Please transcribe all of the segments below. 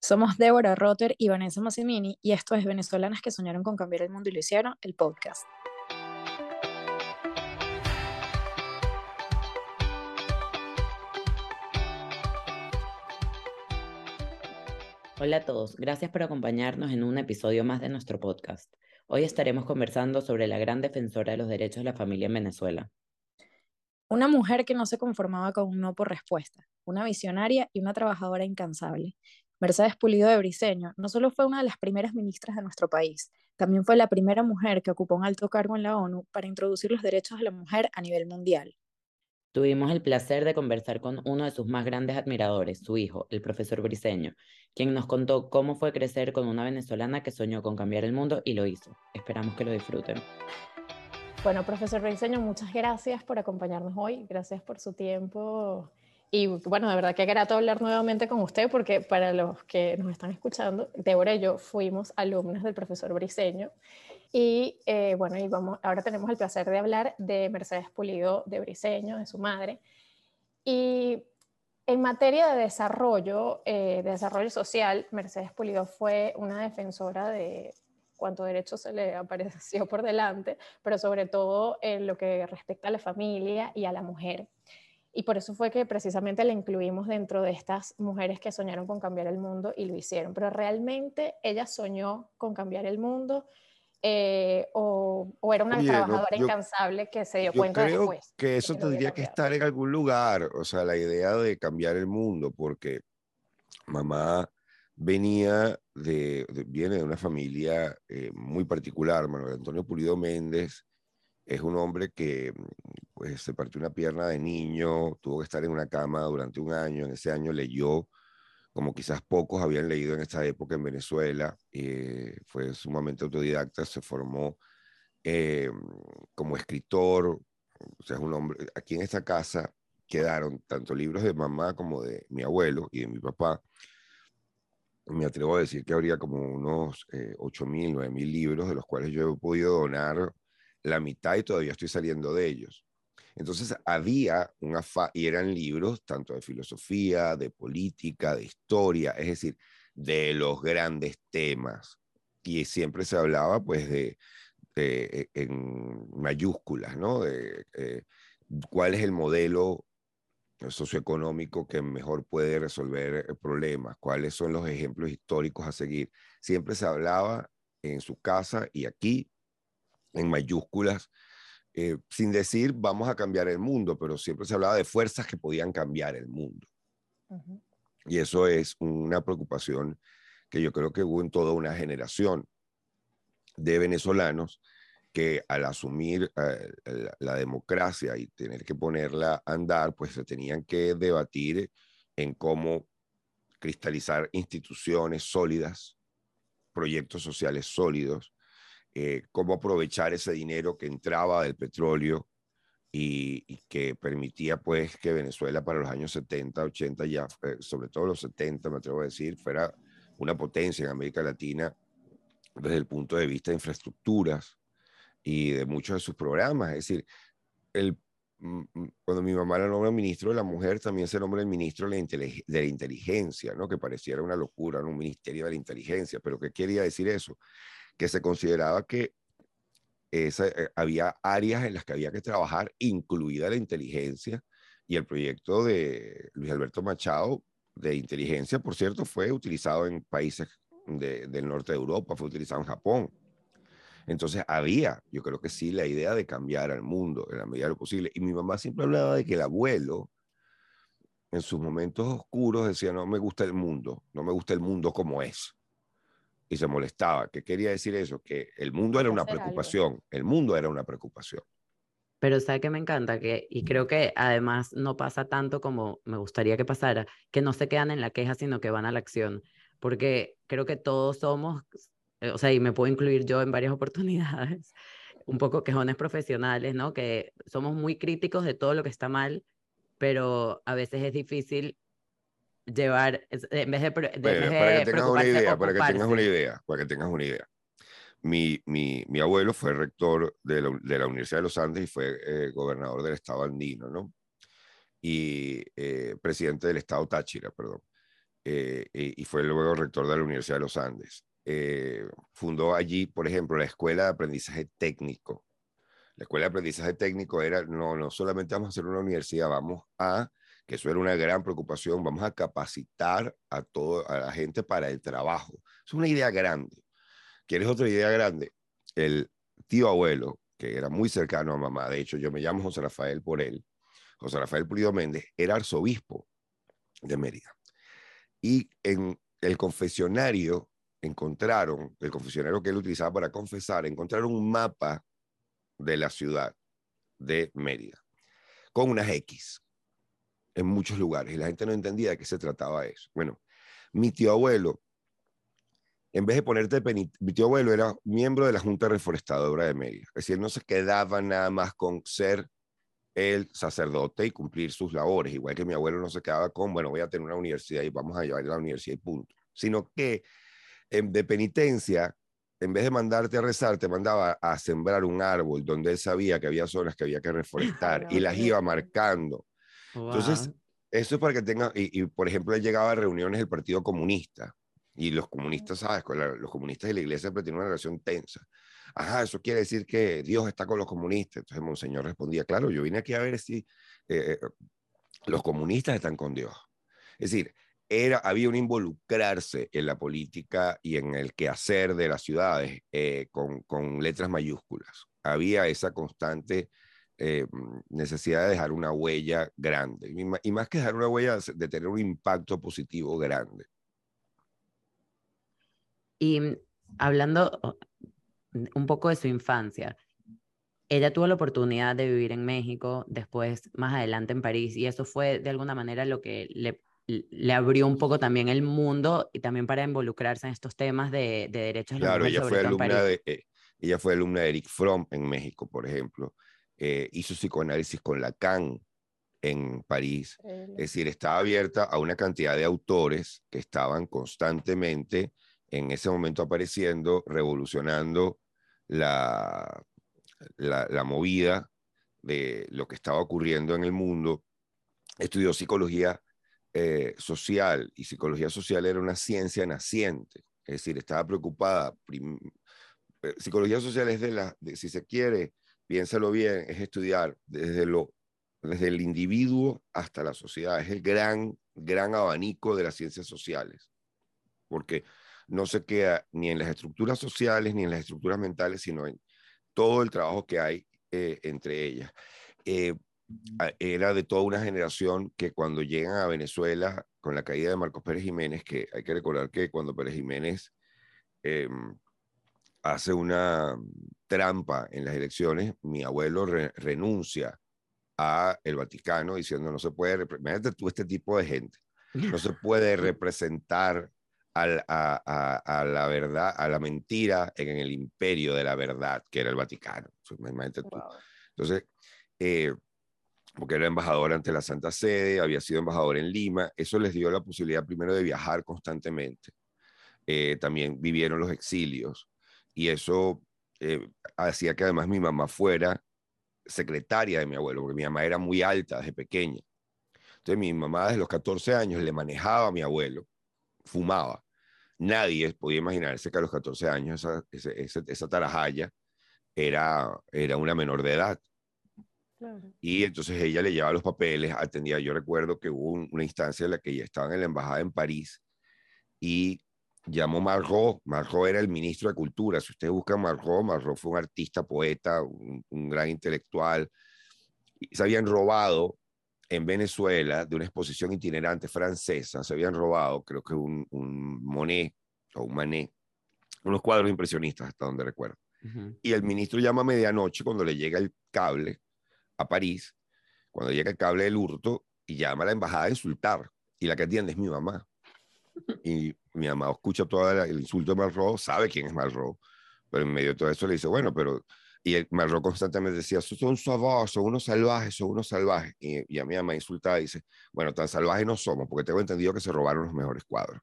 Somos Débora Rotter y Vanessa Massimini y esto es Venezolanas que soñaron con cambiar el mundo y lo hicieron, el podcast. Hola a todos, gracias por acompañarnos en un episodio más de nuestro podcast. Hoy estaremos conversando sobre la gran defensora de los derechos de la familia en Venezuela. Una mujer que no se conformaba con un no por respuesta, una visionaria y una trabajadora incansable. Mercedes Pulido de Briceño no solo fue una de las primeras ministras de nuestro país, también fue la primera mujer que ocupó un alto cargo en la ONU para introducir los derechos de la mujer a nivel mundial. Tuvimos el placer de conversar con uno de sus más grandes admiradores, su hijo, el profesor Briceño, quien nos contó cómo fue crecer con una venezolana que soñó con cambiar el mundo y lo hizo. Esperamos que lo disfruten. Bueno, profesor Briceño, muchas gracias por acompañarnos hoy, gracias por su tiempo y bueno, de verdad que grato hablar nuevamente con usted porque para los que nos están escuchando, Débora y yo fuimos alumnos del profesor Briceño y eh, bueno, y vamos, ahora tenemos el placer de hablar de Mercedes Pulido de Briceño, de su madre. Y en materia de desarrollo, eh, de desarrollo social, Mercedes Pulido fue una defensora de cuanto derecho se le apareció por delante, pero sobre todo en lo que respecta a la familia y a la mujer. Y por eso fue que precisamente la incluimos dentro de estas mujeres que soñaron con cambiar el mundo y lo hicieron. Pero realmente ella soñó con cambiar el mundo eh, o, era una trabajadora incansable que se dio cuenta creo después. que eso tendría que estar en algún lugar, o sea, la idea de cambiar el mundo, porque mamá venía de, viene de una familia eh, muy particular, Manuel Antonio Pulido Méndez es un hombre que pues, se partió una pierna de niño, tuvo que estar en una cama durante un año, en ese año leyó como quizás pocos habían leído en esta época en Venezuela, eh, fue sumamente autodidacta, se formó eh, como escritor, o sea, es un hombre, aquí en esta casa quedaron tanto libros de mamá como de mi abuelo y de mi papá, me atrevo a decir que habría como unos eh, 8.000, 9.000 libros, de los cuales yo he podido donar la mitad y todavía estoy saliendo de ellos. Entonces había un afán, y eran libros tanto de filosofía, de política, de historia, es decir, de los grandes temas. Y siempre se hablaba pues de, de en mayúsculas, ¿no? De eh, cuál es el modelo socioeconómico que mejor puede resolver problemas, cuáles son los ejemplos históricos a seguir. Siempre se hablaba en su casa y aquí en mayúsculas, eh, sin decir vamos a cambiar el mundo, pero siempre se hablaba de fuerzas que podían cambiar el mundo. Y eso es una preocupación que yo creo que hubo en toda una generación de venezolanos que al asumir eh, la, democracia y tener que ponerla a andar, pues se tenían que debatir en cómo cristalizar instituciones sólidas, proyectos sociales sólidos, eh, cómo aprovechar ese dinero que entraba del petróleo y, que permitía pues que Venezuela para los años 70, 80, ya, eh, sobre todo los 70, me atrevo a decir, fuera una potencia en América Latina desde el punto de vista de infraestructuras y de muchos de sus programas. Es decir, el, cuando mi mamá la nombra ministro de la mujer, también se nombra el ministro de la, inteligencia, ¿no? que pareciera una locura, un ministerio de la inteligencia, pero ¿qué quería decir eso? Que se consideraba que eh, había áreas en las que había que trabajar, incluida la inteligencia, y el proyecto de Luis Alberto Machado de inteligencia, por cierto, fue utilizado en países del norte de Europa, fue utilizado en Japón. Entonces había, yo creo que sí, la idea de cambiar al mundo en la medida de lo posible. Y mi mamá siempre hablaba de que el abuelo, en sus momentos oscuros, decía, no me gusta el mundo, no me gusta el mundo como es y se molestaba. ¿Qué quería decir eso? Que el mundo era una preocupación, el mundo era una preocupación. Pero sabe que me encanta que, y creo que además no pasa tanto como me gustaría que pasara, que no se quedan en la queja, sino que van a la acción. Porque creo que todos somos, eh, o sea, y me puedo incluir yo en varias oportunidades, un poco quejones profesionales, ¿no? Que somos muy críticos de todo lo que está mal, pero a veces es difícil llevar, en vez de, para que tengas una idea, para que tengas una idea, para que tengas una idea. Mi, mi, mi abuelo fue rector de la, de la, Universidad de los Andes y fue eh, gobernador del estado andino, ¿no? Y eh, presidente del estado Táchira, perdón. eh, y fue luego rector de la Universidad de los Andes. fundó allí, por ejemplo, la Escuela de Aprendizaje Técnico. La Escuela de Aprendizaje Técnico era, no, no solamente vamos a hacer una universidad, vamos a, que eso era una gran preocupación, vamos a capacitar a, todo, a la gente para el trabajo. Es una idea grande. ¿Quieres otra idea grande? El tío abuelo, que era muy cercano a mamá, de hecho yo me llamo José Rafael por él, José Rafael Pulido Méndez, era arzobispo de Mérida. Y en el confesionario encontraron, el confesionario que él utilizaba para confesar, encontraron un mapa de la ciudad de Mérida, con unas X en muchos lugares, y la gente no entendía de qué se trataba eso. Bueno, mi tío abuelo en vez de ponerte mi tío abuelo era miembro de la Junta Reforestadora de Mérida. Es decir, no se quedaba nada más con ser el sacerdote y cumplir sus labores, igual que mi abuelo no se quedaba con, bueno, voy a tener una universidad y vamos a llevar a la universidad y punto, sino que de penitencia, en vez de mandarte a rezar, te mandaba a sembrar un árbol donde él sabía que había zonas que había que reforestar y las iba marcando. Entonces, eso es para que tenga, y, y, por ejemplo, él llegaba a reuniones del Partido Comunista y los comunistas, ¿sabes? Los comunistas y la iglesia siempre tienen una relación tensa. Ajá, eso quiere decir que Dios está con los comunistas. Entonces Monseñor respondía, claro, yo vine aquí a ver si eh, eh, los comunistas están con Dios. Es decir, era, había un involucrarse en la política y en el quehacer de las ciudades eh, con, con, letras mayúsculas. Había esa constante necesidad de dejar una huella grande. Y más que dejar una huella, de tener un impacto positivo grande. Y mm, hablando un poco de su infancia, ella tuvo la oportunidad de vivir en México, después más adelante en París, y eso fue de alguna manera lo que le, le abrió un poco también el mundo y también para involucrarse en estos temas de, de derechos claro, ella fue alumna de eh, ella fue alumna de Eric Fromm en México, por ejemplo. Eh, hizo psicoanálisis con Lacan en París. Es decir, estaba abierta a una cantidad de autores que estaban constantemente en ese momento apareciendo, revolucionando la, la, movida de lo que estaba ocurriendo en el mundo. Estudió psicología eh, social y psicología social era una ciencia naciente, es decir, estaba preocupada. Eh, psicología social es de la, si se quiere, piénsalo bien, es estudiar desde, lo, desde el individuo hasta la sociedad, es el gran, gran abanico de las ciencias sociales, porque no se queda ni en las estructuras sociales ni en las estructuras mentales, sino en todo el trabajo que hay eh, entre ellas. Eh, era de toda una generación que cuando llegan a Venezuela con la caída de Marcos Pérez Jiménez, que hay que recordar que cuando Pérez Jiménez em, hace una trampa en las elecciones, mi abuelo renuncia a el Vaticano diciendo no se puede, imagínate tú este tipo de gente, no se puede representar a, la verdad, a la mentira en el imperio de la verdad, que era el Vaticano. Entonces, eh, porque era embajador ante la Santa Sede, había sido embajador en Lima, eso les dio la posibilidad primero de viajar constantemente. Eh, también vivieron los exilios y eso eh, hacía que además mi mamá fuera secretaria de mi abuelo, porque mi mamá era muy alta desde pequeña. Entonces mi mamá desde los 14 años le manejaba a mi abuelo, fumaba nadie podía imaginarse que a los 14 años esa, esa, esa tarajaya era, era una menor de edad. Y entonces ella le llevaba los papeles, atendía. Yo recuerdo que hubo una instancia en la que ella estaba en la embajada en París y llamó Margot. Margot era el ministro de Cultura. Si ustedes buscan Margot, Margot fue un artista, poeta, un, un gran intelectual. Se habían robado en Venezuela de una exposición itinerante francesa, se habían robado, creo que un, un Monet o un Manet, unos cuadros impresionistas, hasta donde recuerdo. Y el ministro llama a medianoche cuando le llega el cable a París, cuando llega el cable del hurto, y llama a la embajada a insultar. Y la que atiende es mi mamá. Y mi mamá escucha todo el insulto de Malraux, sabe quién es Malraux, pero en medio de todo eso le dice, bueno, pero y el Marro constantemente decía, son salvajes, son unos salvajes, son unos salvajes. Y, a mi mamá insultaba y dice, bueno, tan salvajes no somos, porque tengo entendido que se robaron los mejores cuadros.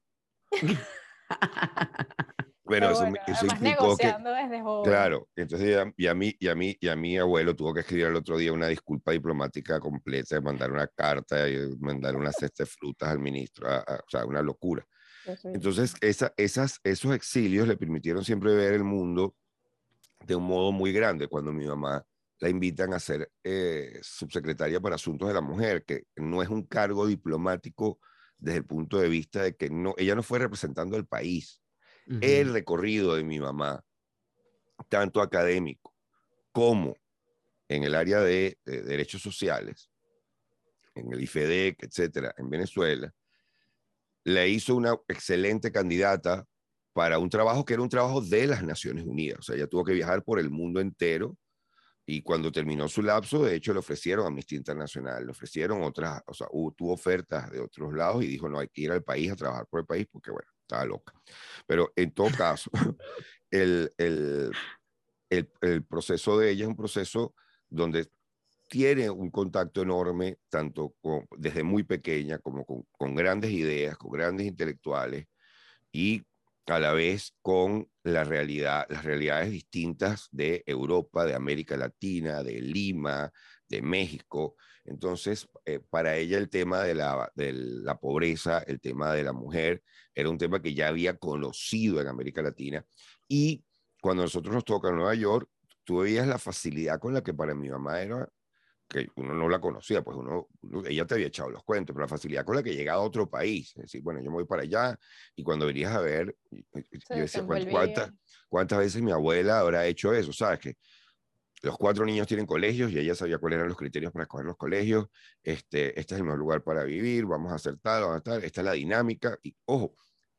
Bueno, eso, eso implicó que, claro, entonces ya, y, a mí, y, a mí, y a mi abuelo tuvo que escribir el otro día una disculpa diplomática completa, mandar una carta y mandar una cesta de frutas al ministro, o sea, una locura. Entonces, esa, esas, esos exilios le permitieron siempre ver el mundo de un modo muy grande. Cuando mi mamá la invitan a ser eh, subsecretaria para Asuntos de la Mujer, que no es un cargo diplomático desde el punto de vista de que no, ella no fue representando al país. El recorrido de mi mamá, tanto académico como en el área de, derechos sociales, en el IFEDEC, etcétera, en Venezuela, le hizo una excelente candidata para un trabajo que era un trabajo de las Naciones Unidas. O sea, ella tuvo que viajar por el mundo entero y cuando terminó su lapso, de hecho, le ofrecieron a Amnistía Internacional, le ofrecieron otras, o sea, tuvo ofertas de otros lados y dijo, no, hay que ir al país a trabajar por el país porque, bueno, estaba loca. Pero en todo caso, el, el, el, proceso de ella es un proceso donde tiene un contacto enorme, tanto con, desde muy pequeña como con, con grandes ideas, con grandes intelectuales y a la vez con la realidad, las realidades distintas de Europa, de América Latina, de Lima, de México. Entonces, eh, para ella el tema de la, de la pobreza, el tema de la mujer, era un tema que ya había conocido en América Latina. Y cuando nosotros nos toca en Nueva York, tú veías la facilidad con la que para mi mamá era que uno no la conocía, pues uno, ella te había echado los cuentos, pero la facilidad con la que llegaba a otro país, es decir, bueno, yo me voy para allá y cuando venías a ver, yo decía, ¿cuántas, ¿cuántas veces mi abuela habrá hecho eso? ¿Sabes? Que los cuatro niños tienen colegios y ella sabía cuáles eran los criterios para escoger los colegios, este, este es el mejor lugar para vivir, vamos a hacer tal, vamos a tal, esta es la dinámica y, ojo,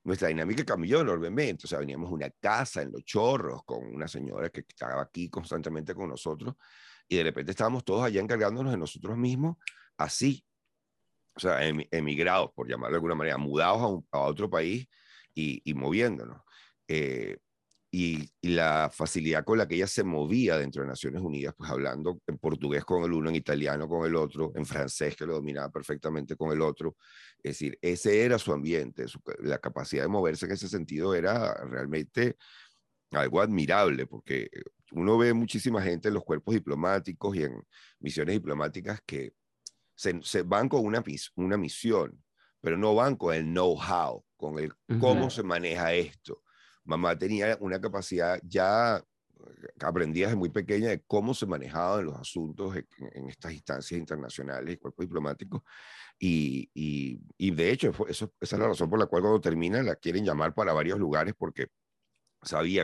nuestra dinámica cambió enormemente, o sea, veníamos a una casa en Los Chorros con una señora que estaba aquí constantemente con nosotros y de repente estábamos todos allá encargándonos de nosotros mismos, así, o sea, emigrados, por llamarlo de alguna manera, mudados a, otro país y, moviéndonos. Eh, y, la facilidad con la que ella se movía dentro de Naciones Unidas, pues hablando en portugués con el uno, en italiano con el otro, en francés que lo dominaba perfectamente con el otro. Es decir, ese era su ambiente, la capacidad de moverse en ese sentido era realmente algo admirable, porque uno ve muchísima gente en los cuerpos diplomáticos y en misiones diplomáticas que se, van con una, una misión, pero no van con el know-how, con el cómo se maneja esto. Mamá tenía una capacidad ya aprendida desde muy pequeña de cómo se manejaban los asuntos en, estas instancias internacionales y cuerpos diplomáticos. Y, y, de hecho, eso, esa es la razón por la cual cuando termina la quieren llamar para varios lugares porque sabía,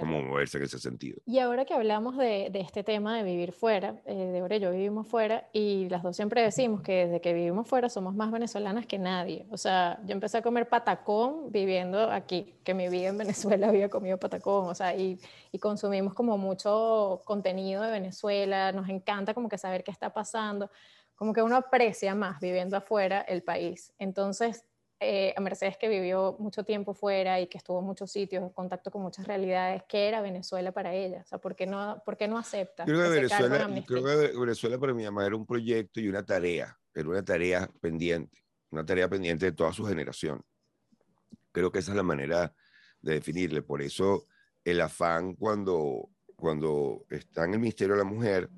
cómo, moverse en ese sentido. Y ahora que hablamos de, este tema de vivir fuera, eh, de y yo vivimos fuera y las dos siempre decimos que desde que vivimos fuera somos más venezolanas que nadie. O sea, yo empecé a comer patacón viviendo aquí, que mi vida en Venezuela había comido patacón, o sea, y, y consumimos como mucho contenido de Venezuela, nos encanta como que saber qué está pasando, como que uno aprecia más viviendo afuera el país. Entonces, eh, a Mercedes que vivió mucho tiempo fuera y que estuvo en muchos sitios, en contacto con muchas realidades, ¿qué era Venezuela para ella? O sea, ¿por qué no, por qué no acepta? Creo que, Venezuela, creo que Venezuela para mi mamá era un proyecto y una tarea, era una tarea pendiente, una tarea pendiente de toda su generación. Creo que esa es la manera de definirle. Por eso el afán cuando, cuando está en el Ministerio de la Mujer,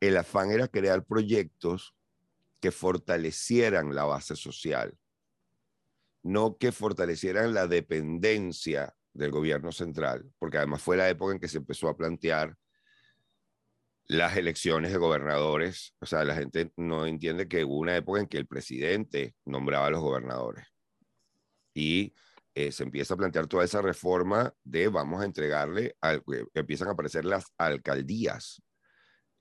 el afán era crear proyectos que fortalecieran la base social no que fortalecieran la dependencia del gobierno central, porque además fue la época en que se empezó a plantear las elecciones de gobernadores. O sea, la gente no entiende que hubo una época en que el presidente nombraba a los gobernadores. Y eh, se empieza a plantear toda esa reforma de vamos a entregarle, al, empiezan a aparecer las alcaldías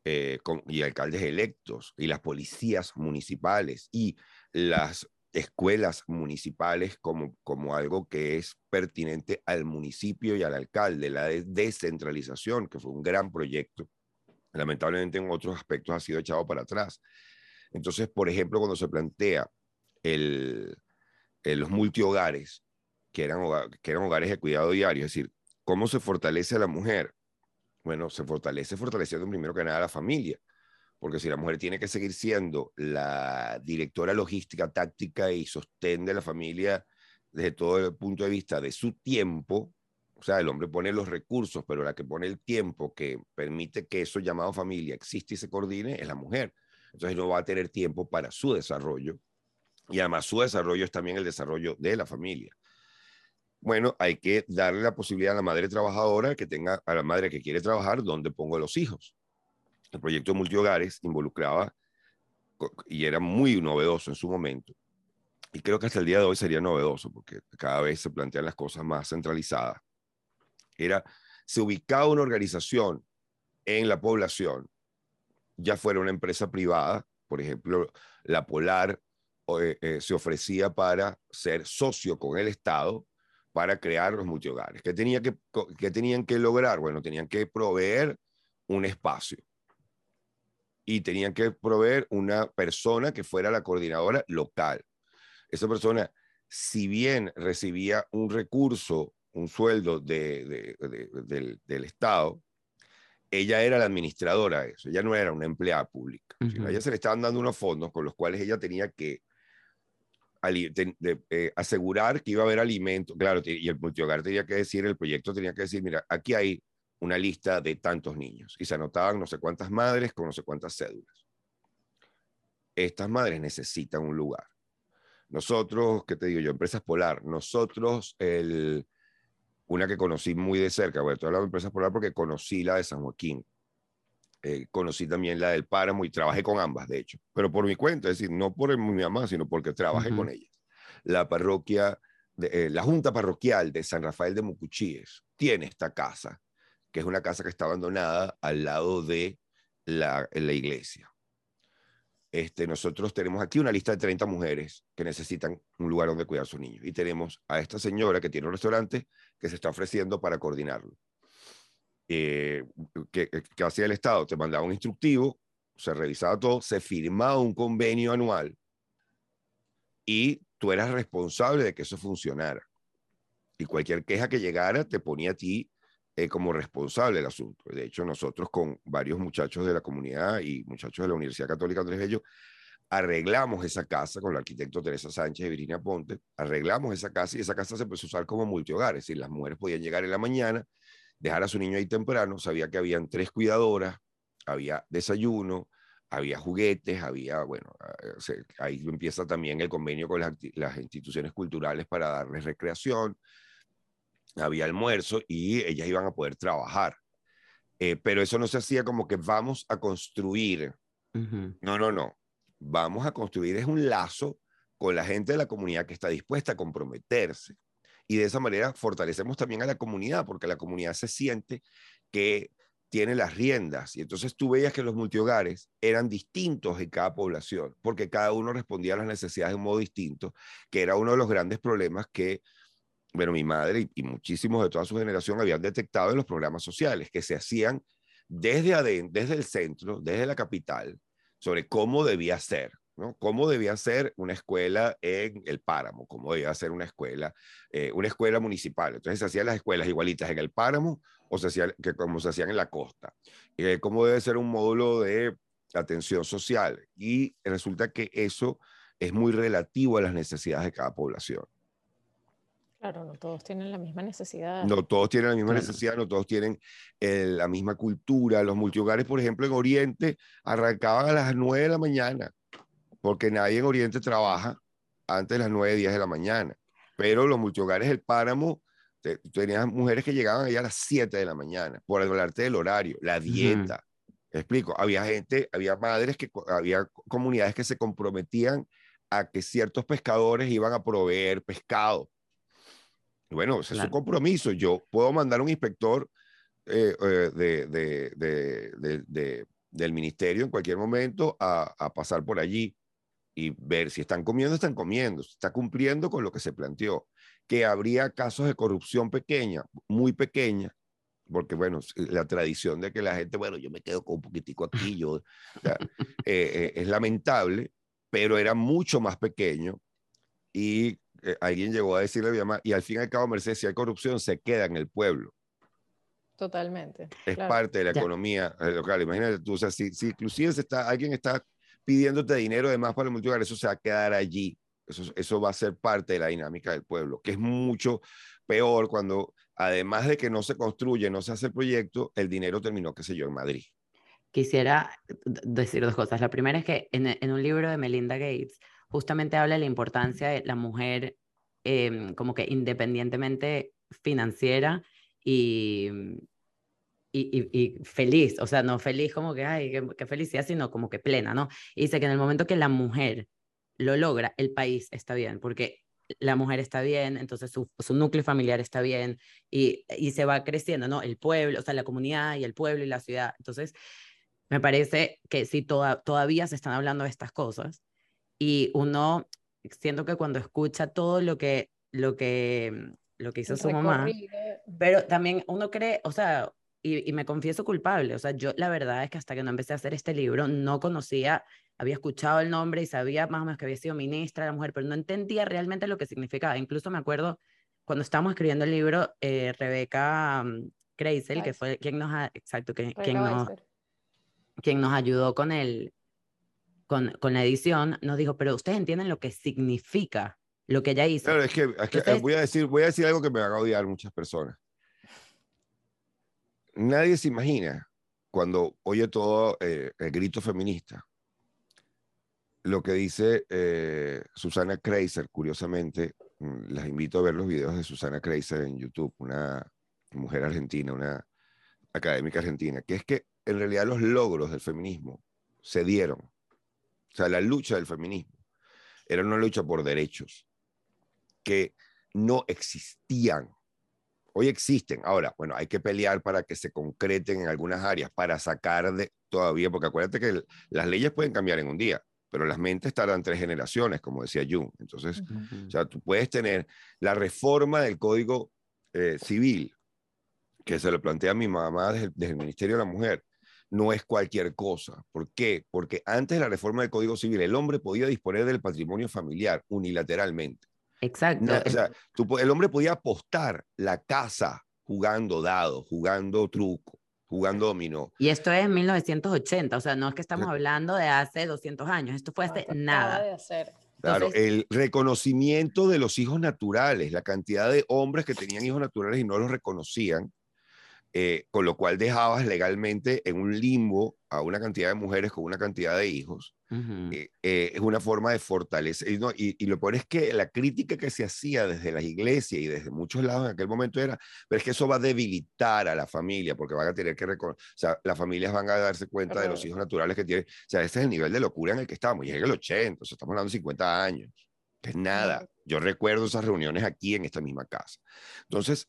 eh, y alcaldes electos y las policías municipales y las escuelas municipales como, como algo que es pertinente al municipio y al alcalde, la descentralización, que fue un gran proyecto. Lamentablemente en otros aspectos ha sido echado para atrás. Entonces, por ejemplo, cuando se plantea el, los multihogares, que eran, que eran hogares de cuidado diario, es decir, ¿cómo se fortalece a la mujer? Bueno, se fortalece fortaleciendo primero que nada a la familia porque si la mujer tiene que seguir siendo la directora logística, táctica y sostén de la familia desde todo el punto de vista de su tiempo, O sea, el hombre pone los recursos, pero la que pone el tiempo que permite que eso llamado familia existe y se coordine es la mujer. Entonces no va a tener tiempo para su desarrollo. Y además su desarrollo es también el desarrollo de la familia. Bueno, hay que darle la posibilidad a la madre trabajadora que tenga, a la madre que quiere trabajar, donde pongo los hijos. El proyecto multihogares involucraba y era muy novedoso en su momento. Y creo que hasta el día de hoy sería novedoso porque cada vez se plantean las cosas más centralizadas. Era, se ubicaba una organización en la población, ya fuera una empresa privada, por ejemplo, la Polar eh, eh, se ofrecía para ser socio con el Estado para crear los multihogares. ¿Qué, tenía que, ¿Qué tenían que lograr? Bueno, tenían que proveer un espacio y tenían que proveer una persona que fuera la coordinadora local. Esa persona, si bien recibía un recurso, un sueldo de, del, Estado, ella era la administradora de eso, ella no era una empleada pública. a ella se le estaban dando unos fondos con los cuales ella tenía que eh, asegurar que iba a haber alimento, claro, y el multihogar tenía que decir, el proyecto tenía que decir, mira, aquí hay una lista de tantos niños y se anotaban no sé cuántas madres con no sé cuántas cédulas. Estas madres necesitan un lugar. Nosotros, ¿qué te digo yo? Empresas Polar, nosotros, el, una que conocí muy de cerca, bueno, todas las empresas Polar porque conocí la de San Joaquín, eh, conocí también la del Páramo y trabajé con ambas, de hecho, pero por mi cuenta, es decir, no por mi mamá, sino porque trabajé con ellas. La parroquia, de, eh, la Junta Parroquial de San Rafael de Mucuchíes tiene esta casa, que es una casa que está abandonada al lado de la, iglesia. Este, nosotros tenemos aquí una lista de 30 mujeres que necesitan un lugar donde cuidar a sus niños. Y tenemos a esta señora que tiene un restaurante que se está ofreciendo para coordinarlo. Eh, que, que hacía el Estado, te mandaba un instructivo, se revisaba todo, se firmaba un convenio anual y tú eras responsable de que eso funcionara. Y cualquier queja que llegara te ponía a ti eh, como responsable del asunto. De hecho, nosotros con varios muchachos de la comunidad y muchachos de la Universidad Católica Andrés Bello, arreglamos esa casa con el arquitecto Teresa Sánchez y Virginia Ponte, arreglamos esa casa y esa casa se empezó a usar como multihogar, es decir, las mujeres podían llegar en la mañana, dejar a su niño ahí temprano, sabía que habían tres cuidadoras, había desayuno, había juguetes, había, bueno, eh, ahí empieza también el convenio con las, las, instituciones culturales para darles recreación, había almuerzo y ellas iban a poder trabajar. Eh, pero eso no se hacía como que vamos a construir. No, no, no. Vamos a construir es un lazo con la gente de la comunidad que está dispuesta a comprometerse y de esa manera fortalecemos también a la comunidad, porque la comunidad se siente que tiene las riendas. Y entonces tú veías que los multihogares eran distintos en cada población, porque cada uno respondía a las necesidades de un modo distinto, que era uno de los grandes problemas que, bueno, mi madre y, muchísimos de toda su generación habían detectado en los programas sociales, que se hacían desde adentro, desde el centro, desde la capital, sobre cómo debía ser. ¿no? ¿Cómo debía ser una escuela en el Páramo? ¿Cómo debía ser una escuela, eh, una escuela municipal? Entonces se hacían las escuelas igualitas en el Páramo o se hacían que como se hacían en la costa. Eh, ¿Cómo debe ser un módulo de atención social? Y resulta que eso es muy relativo a las necesidades de cada población. Claro, no todos tienen la misma necesidad. No todos tienen la misma necesidad, no todos tienen eh, la misma cultura. Los multihogares, por ejemplo, en Oriente arrancaban a las 9 de la mañana porque nadie en Oriente trabaja antes de las 9, 10 de la mañana. Pero los multihogares del Páramo, tenías mujeres que llegaban allá a las 7 de la mañana, por hablarte del horario, la dieta. explico, había gente, había madres, que había comunidades que se comprometían a que ciertos pescadores iban a proveer pescado. Bueno, ese es su compromiso. Yo puedo mandar un inspector eh, eh, de, de, del ministerio en cualquier momento a, a pasar por allí y ver si están comiendo, están comiendo, si está cumpliendo con lo que se planteó. Que habría casos de corrupción pequeña, muy pequeña, porque bueno, la tradición de que la gente, bueno, yo me quedo con un poquitico aquí, yo, eh, eh, es lamentable, pero era mucho más pequeño y eh, alguien llegó a decirle a mi mamá, y al fin y al cabo, Mercedes, si hay corrupción, se queda en el pueblo. Totalmente. Es parte de la economía local. Imagínate tú, o sea, si, si inclusive está, alguien está pidiéndote dinero de más para el multihogar, eso se va a quedar allí. Eso, eso va a ser parte de la dinámica del pueblo, que es mucho, peor cuando, además de que no se construye, no se hace el proyecto, el dinero terminó, qué sé yo, en Madrid. Quisiera decir dos cosas. La primera es que en, en un libro de Melinda Gates justamente habla de la importancia de la mujer em, como que independientemente financiera y, y, feliz, o sea, no feliz como que, ay, qué, felicidad, sino como que plena, ¿no? Y dice que en el momento que la mujer lo logra, el país está bien, porque la mujer está bien, entonces su, su núcleo familiar está bien y, y, se va creciendo, ¿no? El pueblo, o sea, la comunidad y el pueblo y la ciudad. Entonces, me parece que si toda, todavía se están hablando de estas cosas y uno, siento que cuando escucha todo lo que, lo que, lo que hizo su mamá, pero también uno cree, o sea, y, me confieso culpable. O sea, yo la verdad es que hasta que no empecé a hacer este libro no conocía, había escuchado el nombre y sabía más o menos que había sido ministra de la mujer, pero no entendía realmente lo que significaba. Incluso me acuerdo cuando estábamos escribiendo el libro, eh, Rebeca um, Kreisel, que fue quien nos, exacto, que, quien nos, quien nos ayudó con el, con, con la edición, nos dijo, pero ustedes entienden lo que significa lo que ella hizo. Claro, es que, voy, a decir, voy a decir algo que me va a odiar muchas personas nadie se imagina cuando oye todo eh, el grito feminista. Lo que dice eh, Susana Kreiser, curiosamente, mm, las invito a ver los videos de Susana Kreiser en YouTube, una mujer argentina, una académica argentina, que es que en realidad los logros del feminismo se dieron. O sea, la lucha del feminismo era una lucha por derechos que no existían Hoy existen. Ahora, bueno, hay que pelear para que se concreten en algunas áreas, para sacar de todavía, porque acuérdate que las leyes pueden cambiar en un día, pero las mentes tardan tres generaciones, como decía Jung. Entonces, o sea, tú puedes tener la reforma del Código eh, Civil, que se lo plantea mi mamá desde, desde el Ministerio de la Mujer no es cualquier cosa. ¿Por qué? Porque antes de la reforma del Código Civil, el hombre podía disponer del patrimonio familiar unilateralmente. Exacto. o sea, el hombre podía apostar la casa jugando dado, jugando truco, jugando dominó. Y esto es en 1980, o sea, no es que estamos hablando de hace 200 años, esto fue hace nada. De hacer. Claro, el reconocimiento de los hijos naturales, la cantidad de hombres que tenían hijos naturales y no los reconocían, eh, con lo cual dejabas legalmente en un limbo a una cantidad de mujeres con una cantidad de hijos. Eh, eh, es una forma de fortalecer. Y, lo peor es que la crítica que se hacía desde las iglesias y desde muchos lados en aquel momento era, pero es que eso va a debilitar a la familia, porque van a tener que reconocer, o sea, las familias van a darse cuenta de los hijos naturales que tienen. O sea, ese es el nivel de locura en el que estamos. Llega el 80, o sea, estamos hablando de 50 años, que es nada. Yo recuerdo esas reuniones aquí en esta misma casa. Entonces,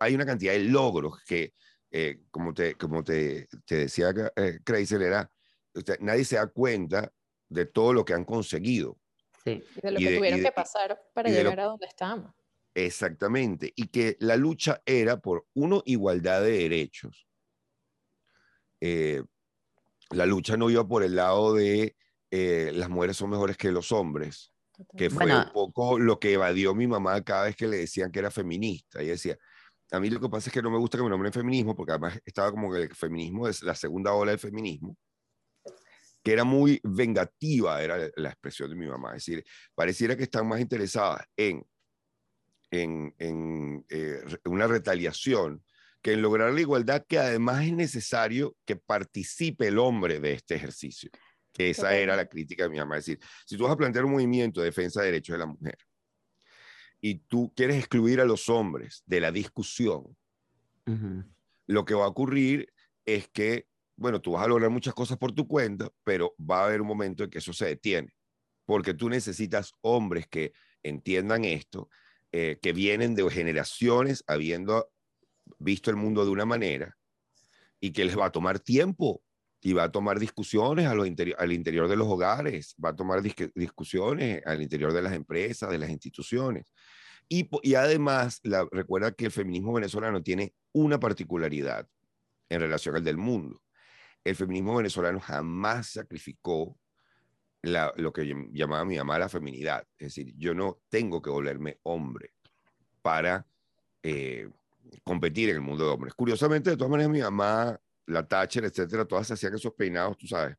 hay una cantidad de logros que, eh, como, te, como te, te decía eh, era, nadie se da cuenta de todo lo que han conseguido. Sí. Y de lo que tuvieron que pasar para llegar a donde estamos. Exactamente. Y que la lucha era por, uno, igualdad de derechos. Eh, la lucha no iba por el lado de las mujeres son mejores que los hombres, que fue un poco lo que evadió mi mamá cada vez que le decían que era feminista. Y decía, a mí lo que pasa es que no me gusta que me nombren feminismo, porque además estaba como que el feminismo es la segunda ola del feminismo, que era muy vengativa, era la expresión de mi mamá. Es decir, pareciera que están más interesadas en, en, en eh, una retaliación que en lograr la igualdad, que además es necesario que participe el hombre de este ejercicio. Que esa era la crítica de mi mamá. Es decir, si tú vas a plantear un movimiento de defensa de derechos de la mujer, y tú quieres excluir a los hombres de la discusión, lo que va a ocurrir es que, bueno, tú vas a lograr muchas cosas por tu cuenta, pero va a haber un momento en que eso se detiene, porque tú necesitas hombres que entiendan esto, eh, que vienen de generaciones habiendo visto el mundo de una manera y que les va a tomar tiempo y va a tomar discusiones a al interior de los hogares, va a tomar discusiones al interior de las empresas, de las instituciones. Y, y además, la, recuerda que el feminismo venezolano tiene una particularidad en relación al del mundo. El feminismo venezolano jamás sacrificó lo que llamaba mi mamá la feminidad. Es decir, yo no tengo que volverme hombre para eh, competir en el mundo de hombres. Curiosamente, de todas maneras, mi mamá la Thatcher, etcétera, todas hacían esos peinados, tú sabes,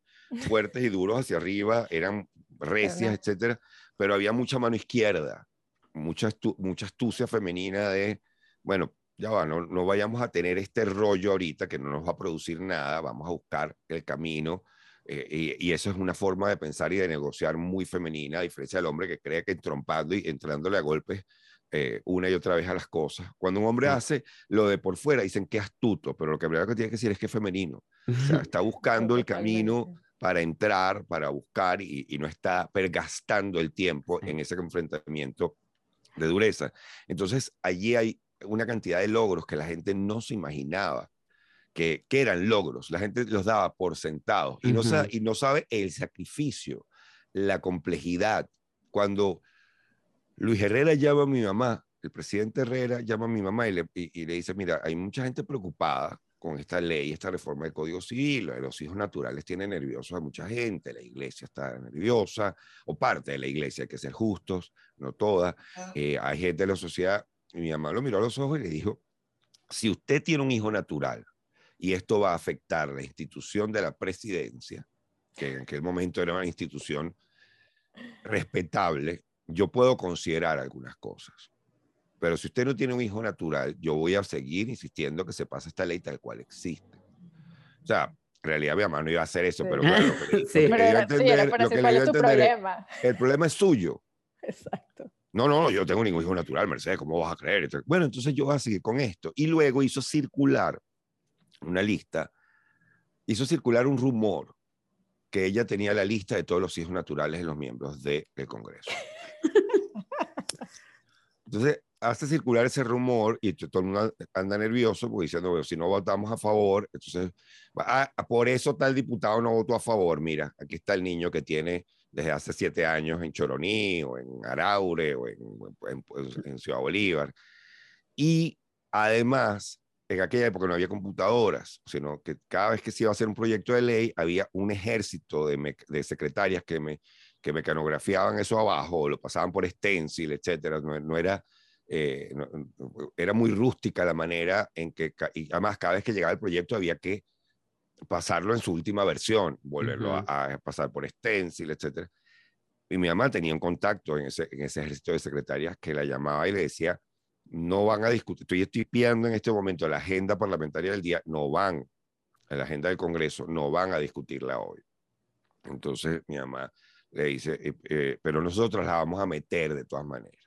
fuertes y duros hacia arriba, eran recias, etcétera, pero había mucha mano izquierda, mucha, mucha astucia femenina de bueno, ya va, no, no vayamos a tener este rollo ahorita que no nos va a producir nada, vamos a buscar el camino. Eh, y, eso es una forma de pensar y de negociar muy femenina, a diferencia del hombre que cree que entrompando y entrándole a golpes eh, una y otra vez a las cosas. Cuando un hombre hace lo de por fuera, dicen que astuto, pero lo que primero que tiene que decir es que es femenino. O sea, está buscando el camino para entrar, para buscar y, y no está pergastando el tiempo en ese enfrentamiento de dureza. Entonces, allí hay una cantidad de logros que la gente no se imaginaba que, que eran logros. La gente los daba por sentados y, no sabe, y no sabe el sacrificio, la complejidad. Cuando Luis Herrera llama a mi mamá, el presidente Herrera llama a mi mamá y le, y, le dice, mira, hay mucha gente preocupada con esta ley, esta reforma del Código Civil, los hijos naturales tienen nerviosos a mucha gente, la iglesia está nerviosa, o parte de la iglesia, hay que ser justos, no toda. Ah. Eh, hay gente de la sociedad y mi mamá lo miró a los ojos y le dijo, si usted tiene un hijo natural y esto va a afectar la institución de la presidencia, que en aquel momento era una institución respetable, yo puedo considerar algunas cosas. Pero si usted no tiene un hijo natural, yo voy a seguir insistiendo que se pase esta ley tal cual existe. O sea, en realidad mi mamá no iba a hacer eso, pero bueno, sí. problema? el problema es suyo. Exacto. No, no, yo tengo ningún hijo natural, Mercedes, ¿cómo vas a creer? Bueno, entonces yo voy a seguir con esto. Y luego hizo circular una lista, hizo circular un rumor que ella tenía la lista de todos los hijos naturales de los miembros del Congreso. Entonces, hace circular ese rumor y todo el mundo anda nervioso porque diciendo, bueno, si no votamos a favor, entonces, ah, por eso tal diputado no votó a favor. Mira, aquí está el niño que tiene desde hace siete años en Choroní o en Araure o en, pues, en, Ciudad Bolívar. Y además, en aquella época no había computadoras, sino que cada vez que se iba a hacer un proyecto de ley, había un ejército de, de secretarias que, me, que mecanografiaban eso abajo, lo pasaban por stencil, etcétera. No, era, eh, era muy rústica la manera en que, y además cada vez que llegaba el proyecto había que pasarlo en su última versión, volverlo a, pasar por stencil, etc. Y mi mamá tenía un contacto en ese, en ese ejército de secretarias que la llamaba y le decía, no van a discutir, estoy, estoy pidiendo en este momento la agenda parlamentaria del día, no van, a la agenda del Congreso, no van a discutirla hoy. Entonces mi mamá le dice, eh, eh, pero nosotros la vamos a meter de todas maneras.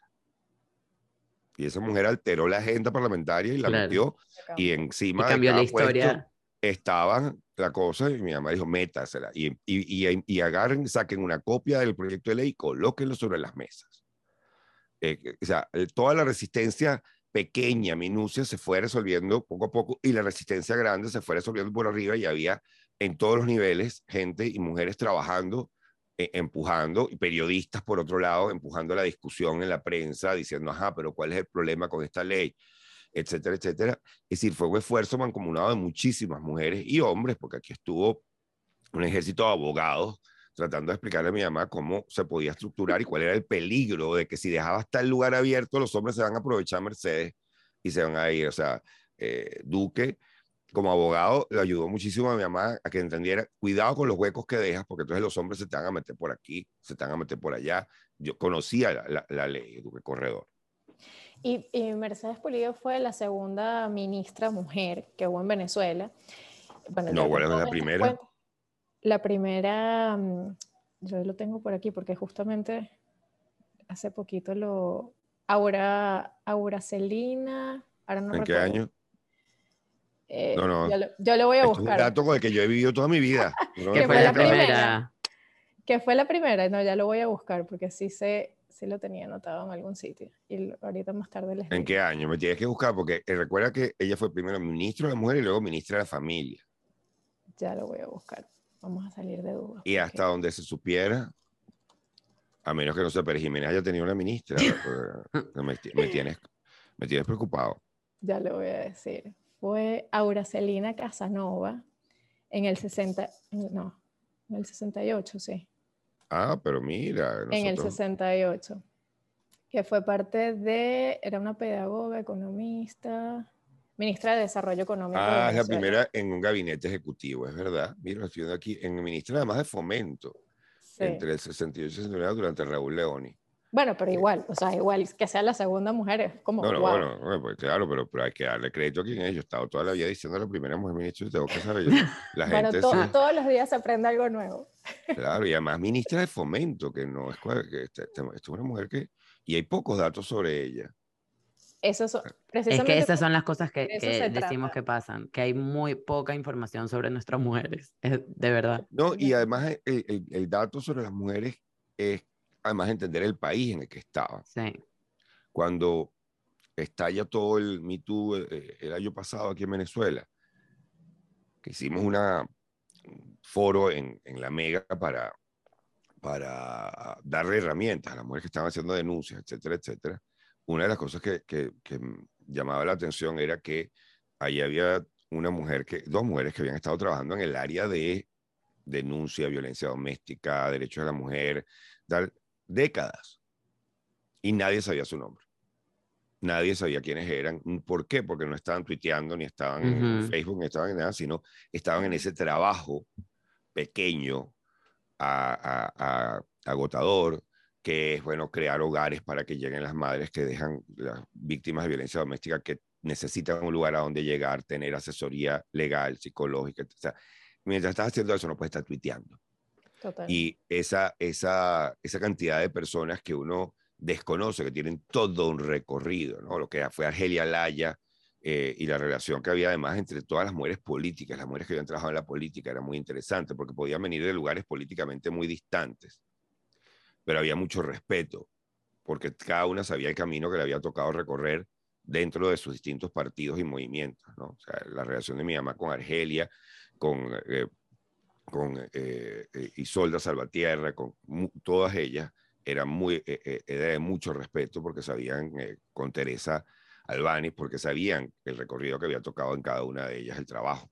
Y esa mujer alteró la agenda parlamentaria y la metió y encima cambió la historia. estaban la cosa y mi mamá dijo, métasela y, y, y, y, agarren, saquen una copia del proyecto de ley y colóquenlo sobre las mesas. Eh, o sea, toda la resistencia pequeña, minucia, se fue resolviendo poco a poco y la resistencia grande se fue resolviendo por arriba y había en todos los niveles gente y mujeres trabajando, eh, empujando, y periodistas por otro lado, empujando la discusión en la prensa, diciendo, ajá, pero ¿cuál es el problema con esta ley? etcétera, etcétera. Es decir, fue un esfuerzo mancomunado de muchísimas mujeres y hombres, porque aquí estuvo un ejército de abogados tratando de explicarle a mi mamá cómo se podía estructurar y cuál era el peligro de que si dejaba hasta el lugar abierto, los hombres se van a aprovechar Mercedes y se van a ir. O sea, eh, Duque, como abogado, le ayudó muchísimo a mi mamá a que entendiera, cuidado con los huecos que dejas, porque entonces los hombres se te van a meter por aquí, se te van a meter por allá. Yo conocía la, la, la ley, Duque Corredor. Y, Mercedes Pulido fue la segunda ministra mujer que hubo en Venezuela. no, bueno, es la primera? La primera, yo lo tengo por aquí porque justamente hace poquito lo... Aura, Aura Celina, ahora no ¿En qué año? Eh, no, no. Yo lo, voy a buscar. Es un dato con el que yo he vivido toda mi vida. que fue la primera. Que fue la primera, no, ya lo voy a buscar porque sí sé sí lo tenía anotado en algún sitio. Y ahorita más tarde les ¿En qué año? Me tienes que buscar porque eh, recuerda que ella fue primero ministra de la mujer y luego ministra de la familia. Ya lo voy a buscar. Vamos a salir de duda. Y hasta donde se supiera, a menos que no sé, Pérez Jiménez haya tenido una ministra, pues, me, tienes, me tienes preocupado. Ya lo voy a decir. Fue Auracelina Casanova en el 60, no, en el 68, sí. Ah, pero mira. En el 68, que fue parte de, era una pedagoga, economista, ministra de Desarrollo Económico. Ah, es la primera en un gabinete ejecutivo, es verdad. Mira, estoy viendo aquí, en ministra además de Fomento, entre el 68 y el 69 durante Raúl Leoni. Bueno, pero igual, o sea, igual que sea la segunda mujer es como. No, no, wow. bueno, pues claro, pero, pero hay que darle crédito a quien es. Yo he estado toda la vida diciendo la primera mujer ministra y tengo que saber. yo- La Bueno, gente to- sí, todos los días se aprende algo nuevo. claro, y además ministra de fomento, que no es cual- que esta, esta- esta es una mujer que. Y hay pocos datos sobre ella. Eso es Es precisamente. que esas son las cosas que, de que se decimos trata. que pasan, que hay muy poca información sobre nuestras mujeres, es- de verdad. No, y además el, el- el dato sobre las mujeres es además entender el país en el que estaba. Sí, Cuando estalla todo el Me Too eh, el año pasado aquí en Venezuela, que hicimos una, un foro en, en la Mega para, para darle herramientas a las mujeres que estaban haciendo denuncias, etcétera, etcétera. Una de las cosas que, que, que llamaba la atención era que ahí había una mujer que, dos mujeres que habían estado trabajando en el área de denuncia, violencia doméstica, derechos de la mujer, tal, décadas. Y nadie sabía su nombre. Nadie sabía quiénes eran. ¿Por qué? Porque no estaban tuiteando, ni estaban en. Facebook, ni estaban en nada, sino estaban en ese trabajo pequeño, a- a- a- agotador, que es, bueno, crear hogares para que lleguen las madres que dejan las víctimas de violencia doméstica que necesitan un lugar a donde llegar, tener asesoría legal, psicológica. O sea, mientras estás haciendo eso, no puedes estar tuiteando. Total. Y esa, esa, esa cantidad de personas que uno desconoce, que tienen todo un recorrido, ¿no? Lo que fue Argelia Laya eh, y la relación que había además entre todas las mujeres políticas, las mujeres que habían trabajado en la política, era muy interesante porque podían venir de lugares políticamente muy distantes, pero había mucho respeto, porque cada una sabía el camino que le había tocado recorrer dentro de sus distintos partidos y movimientos, ¿no? O sea, la relación de mi mamá con Argelia, con eh, con eh, eh, Isolda Salvatierra, con todas ellas, era, muy, eh, eh, era de mucho respeto porque sabían, eh, con Teresa Albani, porque sabían el recorrido que había tocado en cada una de ellas el trabajo.